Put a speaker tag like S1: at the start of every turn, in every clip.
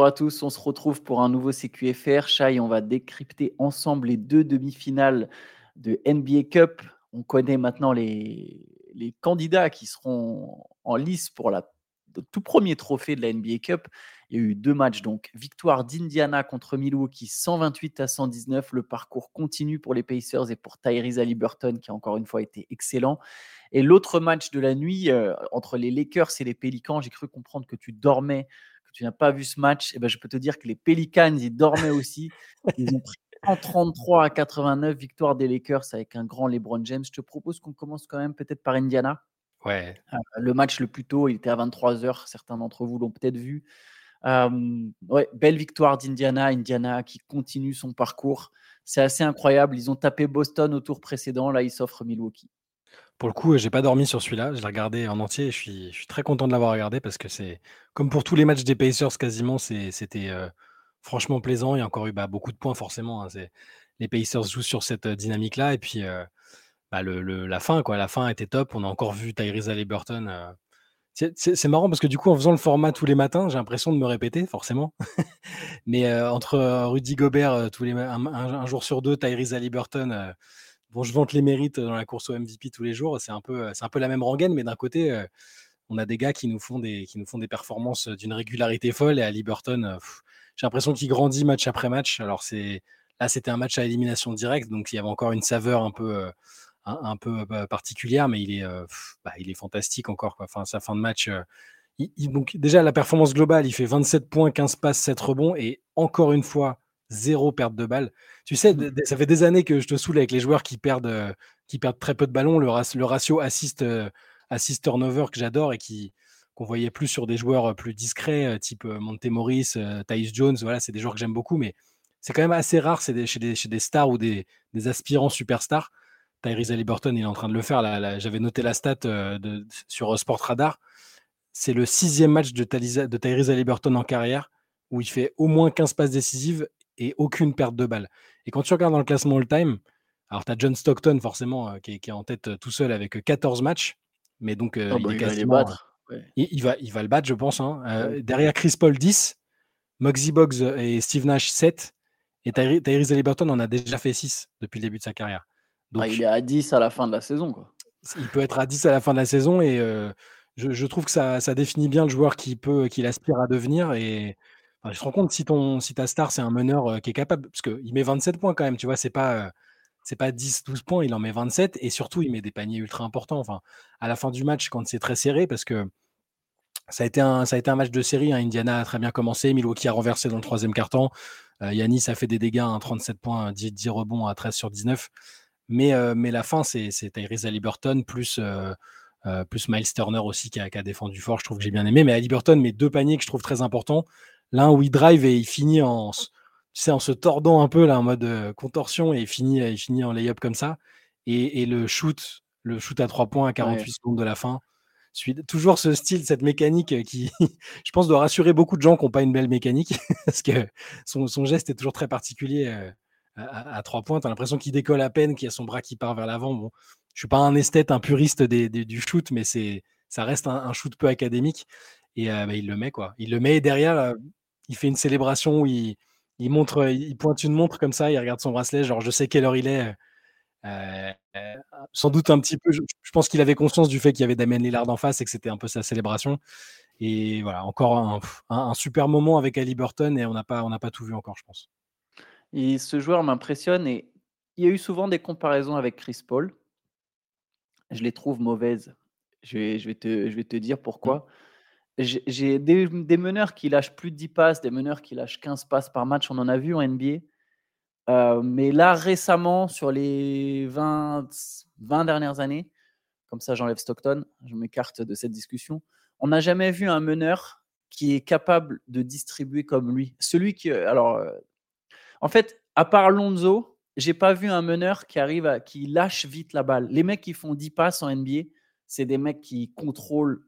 S1: Bonjour à tous, on se retrouve pour un nouveau CQFR. Chai, on va décrypter ensemble les deux demi-finales de NBA Cup. On connaît maintenant les, candidats qui seront en lice pour la, le tout premier trophée de la NBA Cup. Il y a eu deux matchs, donc victoire d'Indiana contre Milwaukee 128 à 119. Le parcours continue pour les Pacers et pour Tyrese Haliburton qui a encore une fois été excellent. Et l'autre match de la nuit euh, entre les Lakers et les Pélicans, j'ai cru comprendre que tu dormais tu n'as pas vu ce match, eh ben, je peux te dire que les Pelicans, ils dormaient aussi. Ils ont pris 33 à 89, victoire des Lakers avec un grand LeBron James. Je te propose qu'on commence quand même peut-être par Indiana.
S2: Ouais.
S1: Euh, le match le plus tôt, il était à 23h. Certains d'entre vous l'ont peut-être vu. Euh, ouais, belle victoire d'Indiana. Indiana qui continue son parcours. C'est assez incroyable. Ils ont tapé Boston au tour précédent. Là, ils s'offrent Milwaukee.
S2: Pour le coup, j'ai pas dormi sur celui-là. Je l'ai regardé en entier je suis, très content de l'avoir regardé parce que c'est comme pour tous les matchs des Pacers quasiment, c'était euh, franchement plaisant. Il y a encore eu bah, beaucoup de points forcément. Hein. les Pacers jouent sur cette euh, dynamique-là et puis euh, bah, la fin, quoi. La fin était top. On a encore vu Tyrese Haliburton. C'est marrant parce que du coup, en faisant le format tous les matins, j'ai l'impression de me répéter, forcément. Mais entre Rudy Gobert tous les un, jour sur deux, Tyrese Haliburton bon, je vante les mérites dans la course au MVP tous les jours. C'est un peu, la même rengaine, mais d'un côté, on a des gars qui nous font des, performances d'une régularité folle. Et à Liberton, j'ai l'impression qu'il grandit match après match. Alors c'est là, c'était un match à élimination directe, donc il y avait encore une saveur un peu, peu particulière, mais il est, bah, fantastique encore. Sa fin de match. déjà la performance globale, il fait 27 points, 15 passes, 7 rebonds et encore une fois zéro perte de balle. Tu sais, mmh. ça fait des années que je te saoule avec les joueurs qui perdent, euh, qui perdent très peu de ballons, le, le ratio assist, euh, assist turnover que j'adore et qui qu'on voyait plus sur des joueurs euh, plus discrets, type Montemoris, Thais Jones, voilà, c'est des joueurs que j'aime beaucoup, mais c'est quand même assez rare c'est chez, des, chez, des, stars ou des, des aspirants superstars. Tyrese Haliburton, il est en train de le faire. Là, J'avais noté la stat de, sur Sport Radar. C'est le sixième match de, de Tyrese Haliburton en carrière où il fait au moins 15 passes décisives et aucune perte de balle. Et quand tu regardes dans le classement all-time, alors tu as John Stockton forcément euh, qui, est, en tête euh, tout seul avec 14 euh, matchs, mais donc il, va il, va, il va le battre, je pense. Hein. Derrière Chris Paul 10, Muggsy Boggs et Steve Nash 7, et Tyrese Haliburton en a déjà fait 6 depuis le début de sa carrière.
S1: Ah, donc, il est à 10 à la fin de la saison. Quoi.
S2: Il peut être à 10 à la fin de la saison et je, trouve que ça, ça, définit bien le joueur qui peut, qu'il aspire à devenir et je te rends compte si, ton, si ta star, c'est un meneur qui est capable, parce qu'il met 27 points quand même, tu vois, c'est pas, c'est pas 10, 12 points, il en met 27, et surtout, il met des paniers ultra importants. Enfin, à la fin du match, quand c'est très serré, parce que ça a été un, ça a été un match de série. Hein, Indiana a très bien commencé, Milwaukee a renversé dans le troisième quart-temps. Yanis a fait des dégâts, 37 points, 10, 10, rebonds à 13 sur 19. Mais, mais la fin, c'est Tyrese Haliburton plus, plus Miles Turner aussi qui a, qui a, défendu fort. Je trouve que j'ai bien aimé. Mais Haliburton met deux paniers que je trouve très importants. L'un où il drive et il finit en, tu sais, en se tordant un peu là, en mode contorsion et il finit, il finit en lay-up comme ça. Et, le shoot, le shoot à trois points à 48 secondes de la fin. toujours ce style, cette mécanique qui, je pense, doit rassurer beaucoup de gens qui n'ont pas une belle mécanique parce que son, geste est toujours très particulier à, trois points. Tu as l'impression qu'il décolle à peine, qu'il a son bras qui part vers l'avant. Bon, je suis pas un esthète, un puriste du shoot, mais c'est, ça reste un, un, shoot peu académique. Et bah, il le met, quoi. Il le met et derrière, il fait une célébration où il, montre, il pointe une montre comme ça, il regarde son bracelet, genre je sais quelle heure il est. sans doute un petit peu, je, pense qu'il avait conscience du fait qu'il y avait Damien Lillard en face et que c'était un peu sa célébration. Et voilà, encore un, super moment avec Ali Burton et on n'a pas, pas tout vu encore, je pense.
S1: Et ce joueur m'impressionne et il y a eu souvent des comparaisons avec Chris Paul. Je les trouve mauvaises. Je vais, je vais, te, je vais te dire pourquoi. J'ai des, meneurs qui lâchent plus de 10 passes, des meneurs qui lâchent 15 passes par match, on en a vu en NBA. Euh, mais là, récemment, sur les 20, 20 dernières années, comme ça j'enlève Stockton, je m'écarte de cette discussion, on n'a jamais vu un meneur qui est capable de distribuer comme lui. Celui qui. Alors, euh, en fait, à part Lonzo, j'ai pas vu un meneur qui arrive qui lâche vite la balle. Les mecs qui font 10 passes en NBA, c'est des mecs qui contrôlent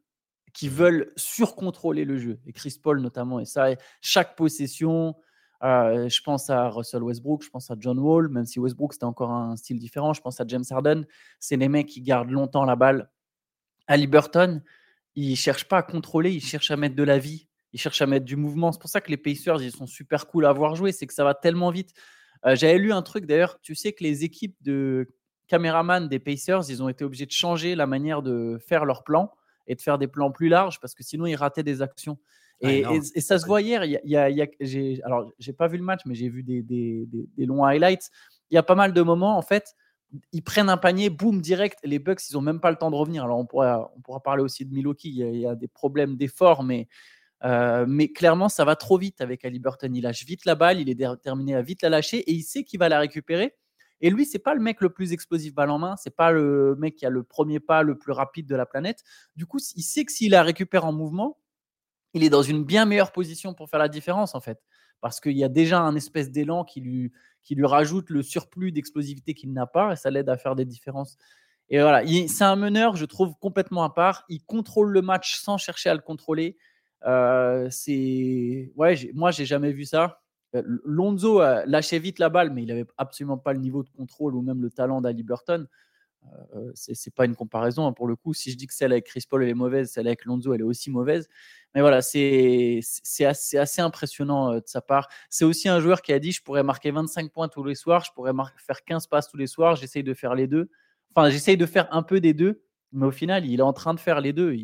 S1: qui veulent surcontrôler le jeu. Et Chris Paul notamment. Et ça, chaque possession, euh, je pense à Russell Westbrook, je pense à John Wall, même si Westbrook c'était encore un style différent. Je pense à James Harden. C'est les mecs qui gardent longtemps la balle. Ali Burton, il cherche pas à contrôler, il cherche à mettre de la vie. ils cherchent à mettre du mouvement. C'est pour ça que les Pacers, ils sont super cool à voir jouer. C'est que ça va tellement vite. Euh, j'avais lu un truc d'ailleurs. Tu sais que les équipes de caméramans des Pacers, ils ont été obligés de changer la manière de faire leurs plans et de faire des plans plus larges parce que sinon ils rataient des actions. Et, ça se voit hier. Il y a, j'ai, alors, j'ai pas vu le match, mais j'ai vu des, des, longs highlights. Il y a pas mal de moments, en fait, ils prennent un panier, boum, direct. Les Bucks, ils ont même pas le temps de revenir. Alors, on pourra, on pourra parler aussi de Milwaukee. Il y a, des problèmes d'effort, mais, euh, mais clairement, ça va trop vite avec Ali Burton. Il lâche vite la balle, il est déterminé à vite la lâcher et il sait qu'il va la récupérer. Et lui, c'est pas le mec le plus explosif balle en main, c'est pas le mec qui a le premier pas le plus rapide de la planète. Du coup, il sait que s'il la récupère en mouvement, il est dans une bien meilleure position pour faire la différence en fait, parce qu'il y a déjà un espèce d'élan qui lui, qui lui rajoute le surplus d'explosivité qu'il n'a pas et ça l'aide à faire des différences. Et voilà, c'est un meneur, je trouve, complètement à part. Il contrôle le match sans chercher à le contrôler. Euh, c'est ouais, moi j'ai jamais vu ça. Euh, Lonzo lâchait vite la balle, mais il n'avait absolument pas le niveau de contrôle ou même le talent d'Ali Burton. Euh, c'est pas une comparaison hein, pour le coup. Si je dis que celle avec Chris Paul est mauvaise, celle avec Lonzo elle est aussi mauvaise. Mais voilà, c'est assez, assez, impressionnant de sa part. C'est aussi un joueur qui a dit je pourrais marquer 25 points tous les soirs, je pourrais faire 15 passes tous les soirs. J'essaye de faire les deux. Enfin, j'essaye de faire un peu des deux, mais au final, il est en train de faire les deux.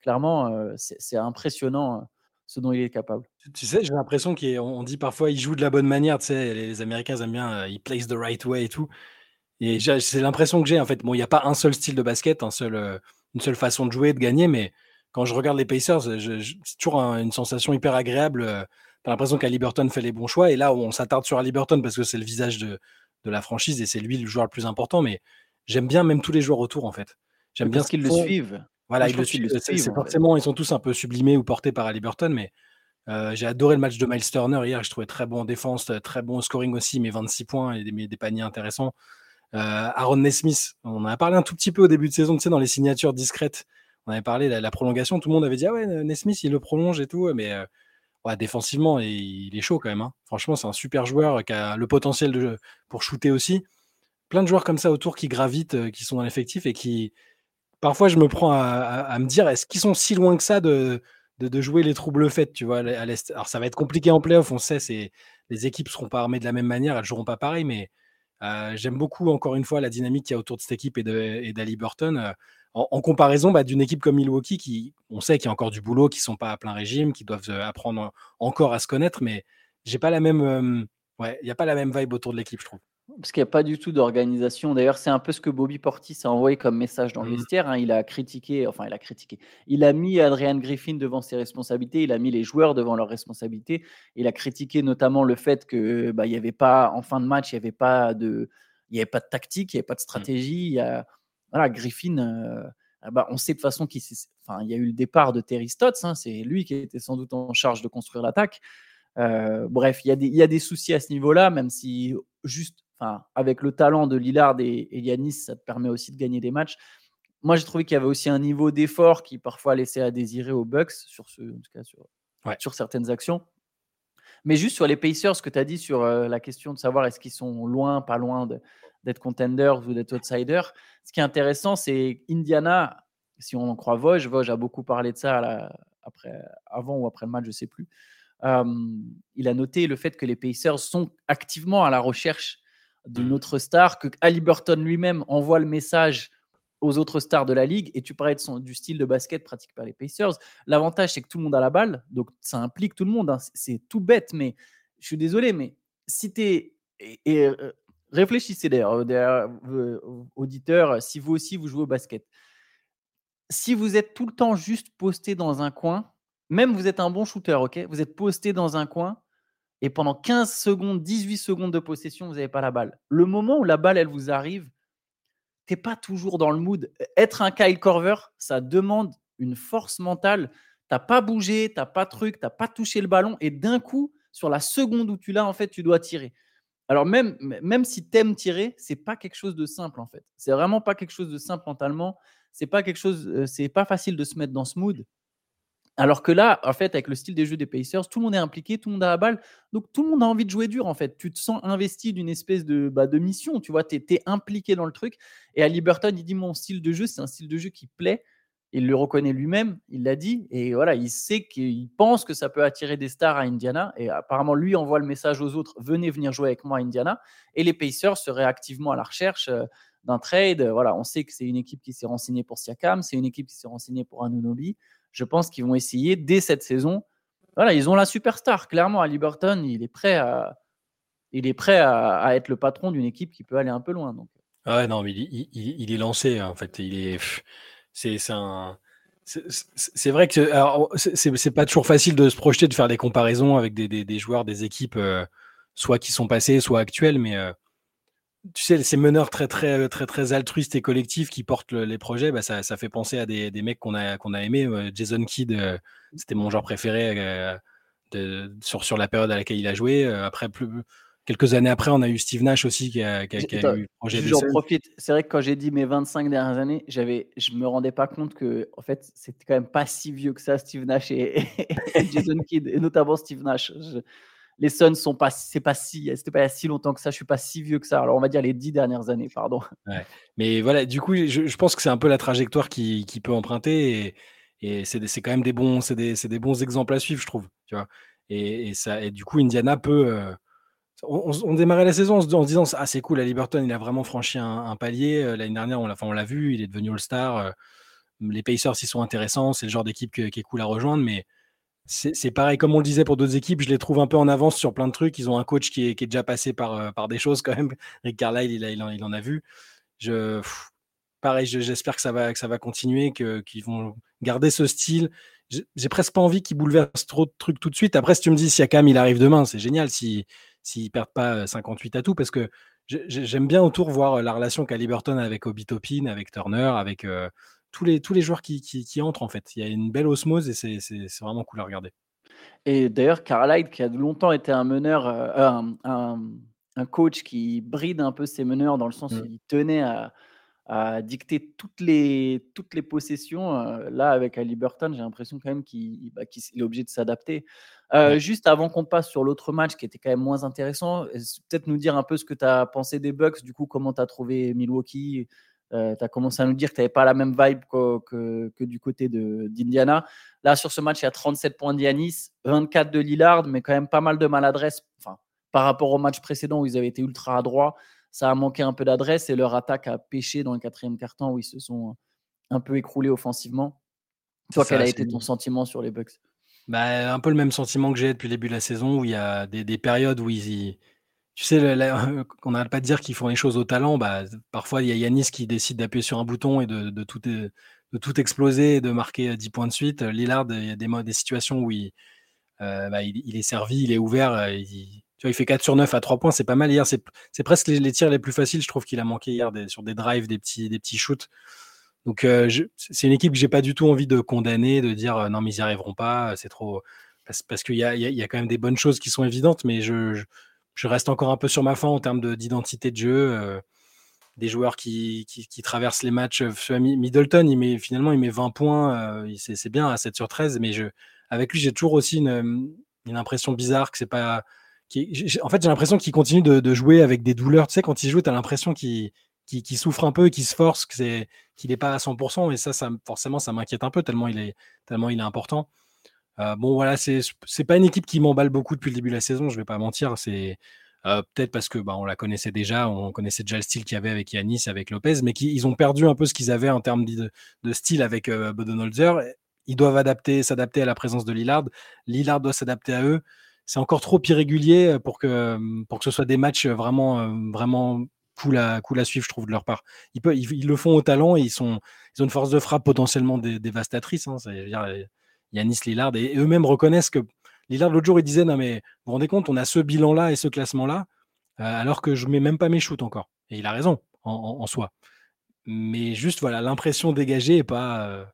S1: Clairement, c'est impressionnant ce dont il est capable.
S2: Tu sais, j'ai l'impression qu'on dit parfois il joue de la bonne manière. Tu sais, les Américains aiment bien, il plays the right way et tout. Et c'est l'impression que j'ai en fait. Bon, il n'y a pas un seul style de basket, un seul, une seule façon de jouer, de gagner, mais quand je regarde les Pacers, c'est toujours une sensation hyper agréable. Tu as l'impression qu'Aliberton fait les bons choix. Et là, on s'attarde sur Aliberton parce que c'est le visage de, de, la franchise et c'est lui le joueur le plus important. Mais j'aime bien même tous les joueurs autour en fait. J'aime bien
S1: ce qu'ils le suivent.
S2: Voilà, ils le suivent. forcément, ils sont tous un peu sublimés ou portés par Ali Burton, mais euh, j'ai adoré le match de Miles Turner hier. Je trouvais très bon en défense, très bon scoring aussi, mais 26 points et des, des paniers intéressants. Euh, Aaron Nesmith, on en a parlé un tout petit peu au début de saison, tu sais, dans les signatures discrètes. On avait parlé de la, prolongation, tout le monde avait dit Ah ouais, Nesmith, il le prolonge et tout, mais euh, ouais, défensivement, il est chaud quand même. Hein. Franchement, c'est un super joueur qui a le potentiel de, pour shooter aussi. Plein de joueurs comme ça autour qui gravitent, qui sont dans l'effectif et qui, parfois, je me prends à, me dire, est-ce qu'ils sont si loin que ça de, jouer les troubles faits, tu vois, à l'Est? Alors, ça va être compliqué en playoff, on sait, c'est, les équipes ne seront pas armées de la même manière, elles ne joueront pas pareil, mais euh, j'aime beaucoup, encore une fois, la dynamique qu'il y a autour de cette équipe et, d'Ali Burton. Euh, en, comparaison bah, d'une équipe comme Milwaukee, qui, on sait qu'il y a encore du boulot, qui ne sont pas à plein régime, qui doivent euh, apprendre encore à se connaître, mais j'ai pas la même, ouais, il n'y a pas la même vibe autour de l'équipe, je trouve.
S1: Parce qu'il n'y a pas du tout d'organisation. D'ailleurs, c'est un peu ce que Bobby Portis a envoyé comme message dans le mmh. vestiaire. Hein. Il a critiqué, enfin, il a critiqué. Il a mis Adrian Griffin devant ses responsabilités. Il a mis les joueurs devant leurs responsabilités. Il a critiqué notamment le fait que bah, il y avait pas, en fin de match, il n'y avait pas de, il y avait pas de tactique, il n'y avait pas de mmh. stratégie. Il y a, voilà, Griffin. Euh, ah bah, on sait de façon qu'il enfin, il y a eu le départ de Terry Stotts. Hein. c'est lui qui était sans doute en charge de construire l'attaque. Euh, bref, il y, a des, il y a des soucis à ce niveau-là, même si juste avec le talent de Lillard et, Yanis, ça te permet aussi de gagner des matchs. Moi, j'ai trouvé qu'il y avait aussi un niveau d'effort qui parfois laissait à désirer aux Bucks sur, ce, en tout cas sur, sur certaines actions. Mais juste sur les Pacers, ce que tu as dit sur euh, la question de savoir est-ce qu'ils sont loin, pas loin d'être contenders ou d'être outsiders, ce qui est intéressant, c'est Indiana, si on en croit Vosges, Vosges a beaucoup parlé de ça après, avant ou après le match, je ne sais plus. Euh, il a noté le fait que les Pacers sont activement à la recherche d'une autre star, que Burton lui-même envoie le message aux autres stars de la ligue. Et tu parlais son, du style de basket pratiqué par les Pacers. L'avantage, c'est que tout le monde a la balle, donc ça implique tout le monde. Hein. C'est tout bête, mais je suis désolé, mais si tu es. Et, euh, réfléchissez d'ailleurs, euh, euh, auditeurs, si vous aussi vous jouez au basket. Si vous êtes tout le temps juste posté dans un coin, même vous êtes un bon shooter, ok? Vous êtes posté dans un coin, et pendant 15 secondes, 18 secondes de possession, vous n'avez pas la balle. Le moment où la balle, elle vous arrive, tu n'es pas toujours dans le mood. Être un Kyle Corver, ça demande une force mentale. Tu n'as pas bougé, tu n'as pas truc, tu n'as pas touché le ballon. Et d'un coup, sur la seconde où tu l'as, en fait, tu dois tirer. Alors même, même si tu aimes tirer, c'est pas quelque chose de simple en fait. C'est vraiment pas quelque chose de simple mentalement. C'est pas quelque chose, euh, c'est pas facile de se mettre dans ce mood. Alors que là, en fait, avec le style des jeux des Pacers, tout le monde est impliqué, tout le monde a la balle. Donc, tout le monde a envie de jouer dur, en fait. Tu te sens investi d'une espèce de, bah, de mission, tu vois, tu es, impliqué dans le truc. Et Ali Burton, il dit Mon style de jeu, c'est un style de jeu qui plaît. Il le reconnaît lui-même, il l'a dit, et voilà, il sait qu'il pense que ça peut attirer des stars à Indiana, et apparemment lui envoie le message aux autres venez venir jouer avec moi à Indiana, et les Pacers seraient activement à la recherche euh, d'un trade. Voilà, on sait que c'est une équipe qui s'est renseignée pour Siakam, c'est une équipe qui s'est renseignée pour Anunobi. Je pense qu'ils vont essayer dès cette saison. Voilà, ils ont la superstar. Clairement, à Liberton, il est prêt à, il est prêt à, être le patron d'une équipe qui peut aller un peu loin. Donc.
S2: Ouais, non, mais il, est lancé. Hein, en fait, il est, c'est, un. C'est vrai que c'est pas toujours facile de se projeter, de faire des comparaisons avec des, des, joueurs, des équipes, euh, soit qui sont passés, soit actuels, mais euh, tu sais, ces meneurs très, très, très, très altruistes et collectifs qui portent les projets, bah, ça, ça, fait penser à des, des mecs qu'on a, qu'on a aimés. Jason Kidd, euh, c'était mon joueur préféré euh, de, sur, sur la période à laquelle il a joué. Euh, après, plus, quelques années après, on a eu Steve Nash aussi qui a, qui a, eu le projet
S1: J'en profite. C'est vrai que quand j'ai dit mes 25 dernières années, j'avais, je me rendais pas compte que, en fait, c'était quand même pas si vieux que ça, Steve Nash et, Jason Kidd, et notamment Steve Nash les Suns sont pas, c'est pas si, c'était pas si longtemps que ça. Je suis pas si vieux que ça. Alors on va dire les dix dernières années, pardon.
S2: Mais voilà, du coup, je, pense que c'est un peu la trajectoire qui, peut emprunter et, c'est, quand même des bons, c'est des, des, bons exemples à suivre, je trouve. Tu vois. Et, ça, et du coup, Indiana peut. Euh, on, démarrait la saison en se, disant ah c'est cool, à Liberton il a vraiment franchi un, palier. Euh, l'année dernière, on l'a, on l'a vu, il est devenu All-Star. Euh, les Pacers, ils sont intéressants, c'est le genre d'équipe qui est cool à rejoindre, mais c'est pareil, comme on le disait pour d'autres équipes, je les trouve un peu en avance sur plein de trucs. Ils ont un coach qui est, déjà passé par, euh, par des choses quand même. Rick Carlisle, il, il, en, il en, a vu. Je, pareil, j'espère que ça va, que ça va continuer, qu'ils vont garder ce style. J'ai presque pas envie qu'ils bouleversent trop de trucs tout de suite. Après, si tu me dis si Akam il arrive demain, c'est génial s'ils si, perdent pas 58 euh, à tout, parce que j'aime bien autour voir euh, la relation qu'a Liberton avec Obi Topin, avec Turner, avec tous les, tous les joueurs qui, qui, entrent, en fait. Il y a une belle osmose et c'est vraiment cool à regarder.
S1: Et d'ailleurs, Carlisle, qui a longtemps été un meneur, euh, un, un, coach qui bride un peu ses meneurs dans le sens où mmh. il tenait à, à, dicter toutes les, toutes les possessions. Euh, là, avec Ali Burton, j'ai l'impression quand même qu'il bah, est obligé de s'adapter. Euh, juste avant qu'on passe sur l'autre match qui était quand même moins intéressant, peut-être nous dire un peu ce que tu as pensé des Bucks, du coup, comment tu as trouvé Milwaukee euh, tu as commencé à nous dire que tu n'avais pas la même vibe que, que, du côté d'Indiana. Là, sur ce match, il y a 37 points d'Yanis, 24 de Lillard, mais quand même pas mal de maladresse. Enfin, par rapport au match précédent où ils avaient été ultra adroits, ça a manqué un peu d'adresse et leur attaque a pêché dans le quatrième quart-temps où ils se sont un peu écroulés offensivement. Toi, quel a été ton sentiment sur les Bucks?
S2: Bah, Un peu le même sentiment que j'ai depuis le début de la saison où il y a des, des périodes où ils, tu sais, on n'arrête pas de dire qu'ils font les choses au talent. Bah, parfois, il y a Yanis qui décide d'appuyer sur un bouton et de, tout, de tout exploser et de marquer 10 points de suite. Lillard, il y a des, des situations où il, euh, bah, il, est servi, il est ouvert. Euh, il, tu vois, il fait 4 sur 9 à 3 points. C'est pas mal hier. C'est presque les, tirs les plus faciles. Je trouve qu'il a manqué hier sur des drives, des petits, des petits shoots. Donc, euh, c'est une équipe que j'ai pas du tout envie de condamner, de dire non, mais ils n'y arriveront pas. C'est trop. Parce, qu'il y a, y a, quand même des bonnes choses qui sont évidentes, mais je reste encore un peu sur ma fin en termes d'identité de, jeu. Euh, des joueurs qui, traversent les matchs. Euh, Middleton, il met, finalement, il met 20 points. Euh, c'est bien à 7 sur 13. Mais je, avec lui, j'ai toujours aussi une, impression bizarre que c'est pas. En fait, j'ai l'impression qu'il continue de, jouer avec des douleurs. Tu sais, quand il joue, tu as l'impression qu'il souffre un peu qu'il se force, qu'il n'est pas à 100%. Et ça, ça forcément, ça m'inquiète un peu tellement il est, tellement il est important. Euh, bon, voilà, c'est pas une équipe qui m'emballe beaucoup depuis le début de la saison, je vais pas mentir. C'est euh, peut-être parce que bah, on la connaissait déjà, on connaissait déjà le style qu'il y avait avec Yanis, avec Lopez, mais ils ont perdu un peu ce qu'ils avaient en termes de, style avec euh, Bodenholzer. Ils doivent adapter, s'adapter à la présence de Lillard. Lillard doit s'adapter à eux. C'est encore trop irrégulier pour que, pour que ce soit des matchs vraiment, vraiment cool à, cool à suivre, je trouve, de leur part. Ils, peuvent, ils, le font au talent et ils, sont, ils ont une force de frappe potentiellement dévastatrice. Hein, Yanis Lillard, et eux-mêmes reconnaissent que Lillard, l'autre jour, il disait Non, mais vous vous rendez compte, on a ce bilan-là et ce classement-là, euh, alors que je ne mets même pas mes shoots encore. Et il a raison en, soi. Mais juste, voilà, l'impression dégagée est pas. Euh,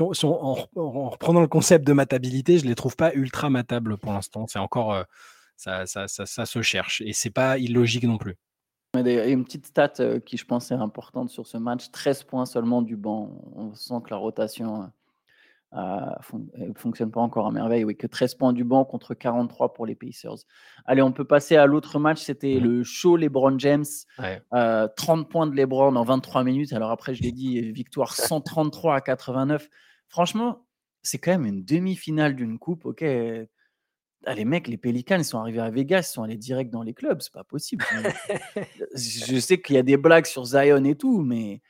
S2: en, reprenant le concept de matabilité, je ne les trouve pas ultra matables pour l'instant. C'est encore. Euh, ça, ça, ça, se cherche. Et c'est pas illogique non plus.
S1: Une petite stat qui, je pense, est importante sur ce match 13 points seulement du banc. On sent que la rotation ne fonctionne pas encore à merveille. Oui, que 13 points du banc contre 43 pour les Pacers. Allez, on peut passer à l'autre match. C'était
S2: Mmh.
S1: le show LeBron James.
S2: Ouais.
S1: Euh, 30 points de LeBron en 23 minutes. Alors après, je l'ai dit, victoire 133 à 89. Franchement, c'est quand même une demi-finale d'une coupe. Ok, ah, les mecs, les Pelicans, ils sont arrivés à Vegas, ils sont allés direct dans les clubs. C'est pas possible. je sais qu'il y a des blagues sur Zion et tout, mais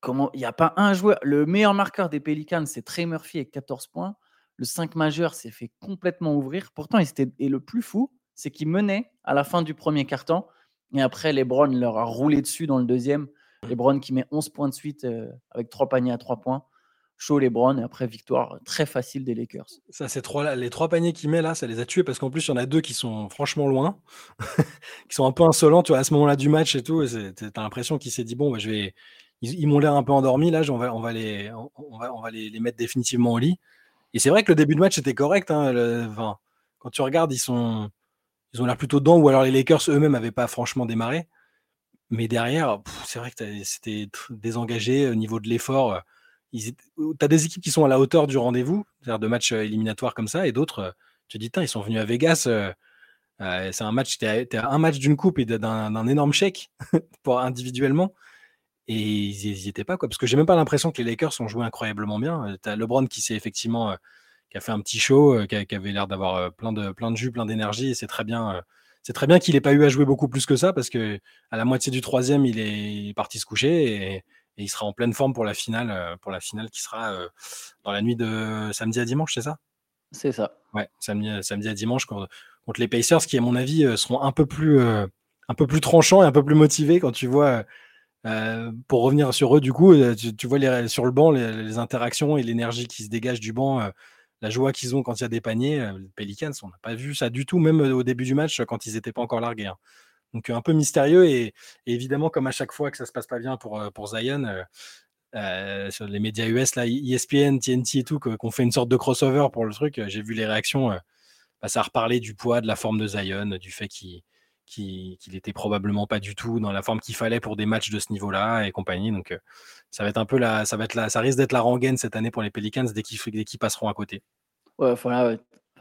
S1: comment il n'y a pas un joueur. Le meilleur marqueur des Pelicans, c'est Trey Murphy avec 14 points. Le 5 majeur s'est fait complètement ouvrir. Pourtant, il était, et le plus fou, c'est qu'il menait à la fin du premier quart-temps. Et après, LeBron leur a roulé dessus dans le deuxième. LeBron qui met 11 points de suite euh, avec 3 paniers à 3 points. Chaud LeBron et après victoire très facile des Lakers.
S2: Ça, c'est trois, les trois paniers qu'il met là, ça les a tués parce qu'en plus, il y en a deux qui sont franchement loin, qui sont un peu insolents, tu vois, à ce moment-là du match et tout. Tu as l'impression qu'il s'est dit, bon, bah, je vais, ils, m'ont l'air un peu endormis là, on va, les, mettre définitivement au lit. Et c'est vrai que le début de match était correct. Hein, quand tu regardes, ils ils ont l'air plutôt dedans, ou alors les Lakers eux-mêmes n'avaient pas franchement démarré. Mais derrière, c'est vrai que c'était désengagé au niveau de l'effort. Tu as des équipes qui sont à la hauteur du rendez-vous, de matchs éliminatoires comme ça, et d'autres, tu te dis, ils sont venus à Vegas. c'est un match, tu un match d'une coupe et d'un énorme chèque individuellement. Et ils n'y étaient pas, quoi. Parce que j'ai même pas l'impression que les Lakers ont joué incroyablement bien. Tu as LeBron qui s'est effectivement, qui a fait un petit show, qui, avait l'air d'avoir plein de, plein de jus, plein d'énergie. Et c'est très bien, c'est très bien qu'il n'ait pas eu à jouer beaucoup plus que ça, parce que à la moitié du troisième, il est parti se coucher et, il sera en pleine forme pour la finale, pour la finale qui sera dans la nuit de samedi à dimanche, c'est ça?
S1: C'est ça.
S2: Ouais, samedi, samedi à dimanche contre, les Pacers, qui à mon avis seront un peu plus, un peu plus tranchants et un peu plus motivés quand tu vois. Pour revenir sur eux, du coup, tu, vois les, sur le banc les, interactions et l'énergie qui se dégage du banc, la joie qu'ils ont quand il y a des paniers. les Pelicans, on n'a pas vu ça du tout, même au début du match quand ils n'étaient pas encore largués. Hein. Donc un peu mystérieux et, évidemment comme à chaque fois que ça se passe pas bien pour, pour Zion, sur les médias US, là, ESPN, TNT et tout, qu'on fait une sorte de crossover pour le truc, j'ai vu les réactions, bah, ça a reparlé du poids, de la forme de Zion, du fait qu'il qu'il était probablement pas du tout dans la forme qu'il fallait pour des matchs de ce niveau-là et compagnie. Donc ça va être un peu la, ça va être la, ça risque d'être la rengaine cette année pour les Pelicans dès qu'ils passeront à côté.
S1: Ouais,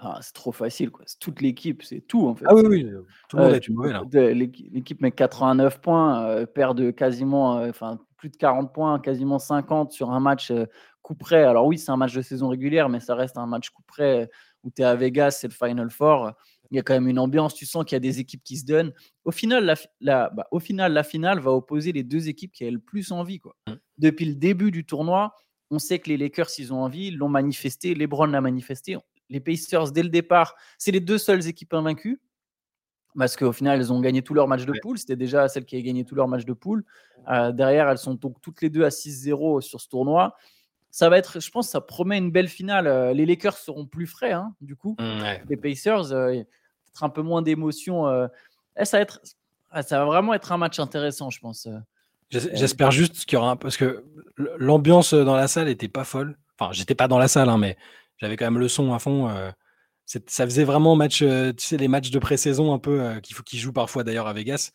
S1: ah, c'est trop facile, quoi. C'est toute l'équipe, c'est tout en fait.
S2: Ah oui, oui, tout le monde est mauvais là.
S1: L'équipe met 89 points, euh, perd de quasiment, euh, enfin plus de 40 points, quasiment 50 sur un match euh, coup près. Alors oui, c'est un match de saison régulière, mais ça reste un match coup près où tu es à Vegas, c'est le Final Four. Il y a quand même une ambiance, tu sens qu'il y a des équipes qui se donnent. Au final, la, la bah, au final, la finale va opposer les deux équipes qui avaient le plus envie. Quoi. Mmh. Depuis le début du tournoi, on sait que les Lakers, ils ont envie, l'ont manifesté, LeBron l'a manifesté les Pacers, dès le départ, c'est les deux seules équipes invaincues. Parce qu'au final, elles ont gagné tous leurs matchs de poule. C'était déjà celle qui a gagné tous leurs matchs de poule. Euh, derrière, elles sont donc toutes les deux à 6-0 sur ce tournoi. Ça va être, je pense, ça promet une belle finale. Euh, les Lakers seront plus frais, hein, du coup.
S2: Mmh,
S1: les Pacers, euh, peut-être un peu moins d'émotion. Eh, ça, va être, ah, ça va vraiment être un match intéressant, je pense.
S2: J'espère juste qu'il y aura un... parce que l'ambiance dans la salle était pas folle. Enfin, j'étais pas dans la salle, hein, mais j'avais quand même le son à fond. ça faisait vraiment match, tu sais, les matchs de pré-saison un peu qu'il faut qu'ils jouent parfois d'ailleurs à Vegas.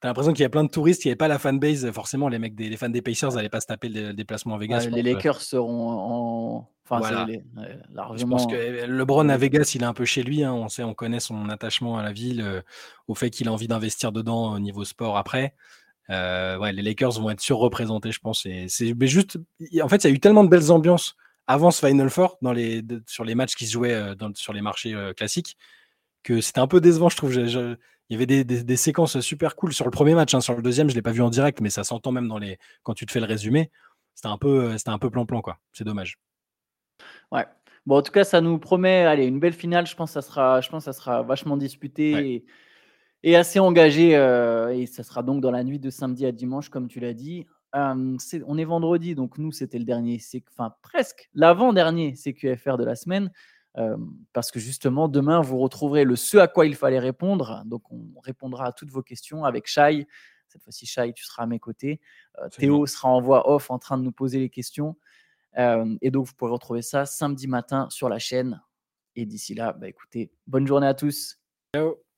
S2: T'as l'impression qu'il y a plein de touristes, il n'y avait pas la fanbase. Forcément, les mecs, des, les fans des Pacers n'allaient pas se taper le déplacement à Vegas.
S1: les Lakers seront en. Enfin,
S2: Je pense que eh, LeBron à Vegas, il est un peu chez lui. Hein. On sait, on connaît son attachement à la ville, au fait qu'il a envie d'investir dedans au niveau sport après. ouais, les Lakers vont être surreprésentés, je pense. Et c'est juste, en fait, il y a eu tellement de belles ambiances avant ce Final Four dans les, sur les matchs qui se jouaient euh, sur les marchés euh, classiques que c'était un peu décevant, je trouve. Il y avait des, séquences super cool sur le premier match. Hein. Sur le deuxième, je ne l'ai pas vu en direct, mais ça s'entend même dans les, quand tu te fais le résumé. C'était un peu euh, c'était un peu plan-plan, quoi. C'est dommage.
S1: Ouais. Bon, en tout cas, ça nous promet allez, une belle finale. Je pense que ça sera, je pense ça sera vachement disputé et, assez engagé. et ça sera donc dans la nuit de samedi à dimanche, comme tu l'as dit on est vendredi, donc nous, c'était le dernier, enfin presque l'avant-dernier CQFR de la semaine, parce que justement, demain, vous retrouverez le ce à quoi il fallait répondre. Donc, on répondra à toutes vos questions avec Shai. Cette fois-ci, Shai, tu seras à mes côtés. Théo sera en voix off en train de nous poser les questions. et donc, vous pourrez retrouver ça samedi matin sur la chaîne. Et d'ici là, bah, écoutez, bonne journée à tous.
S2: Ciao.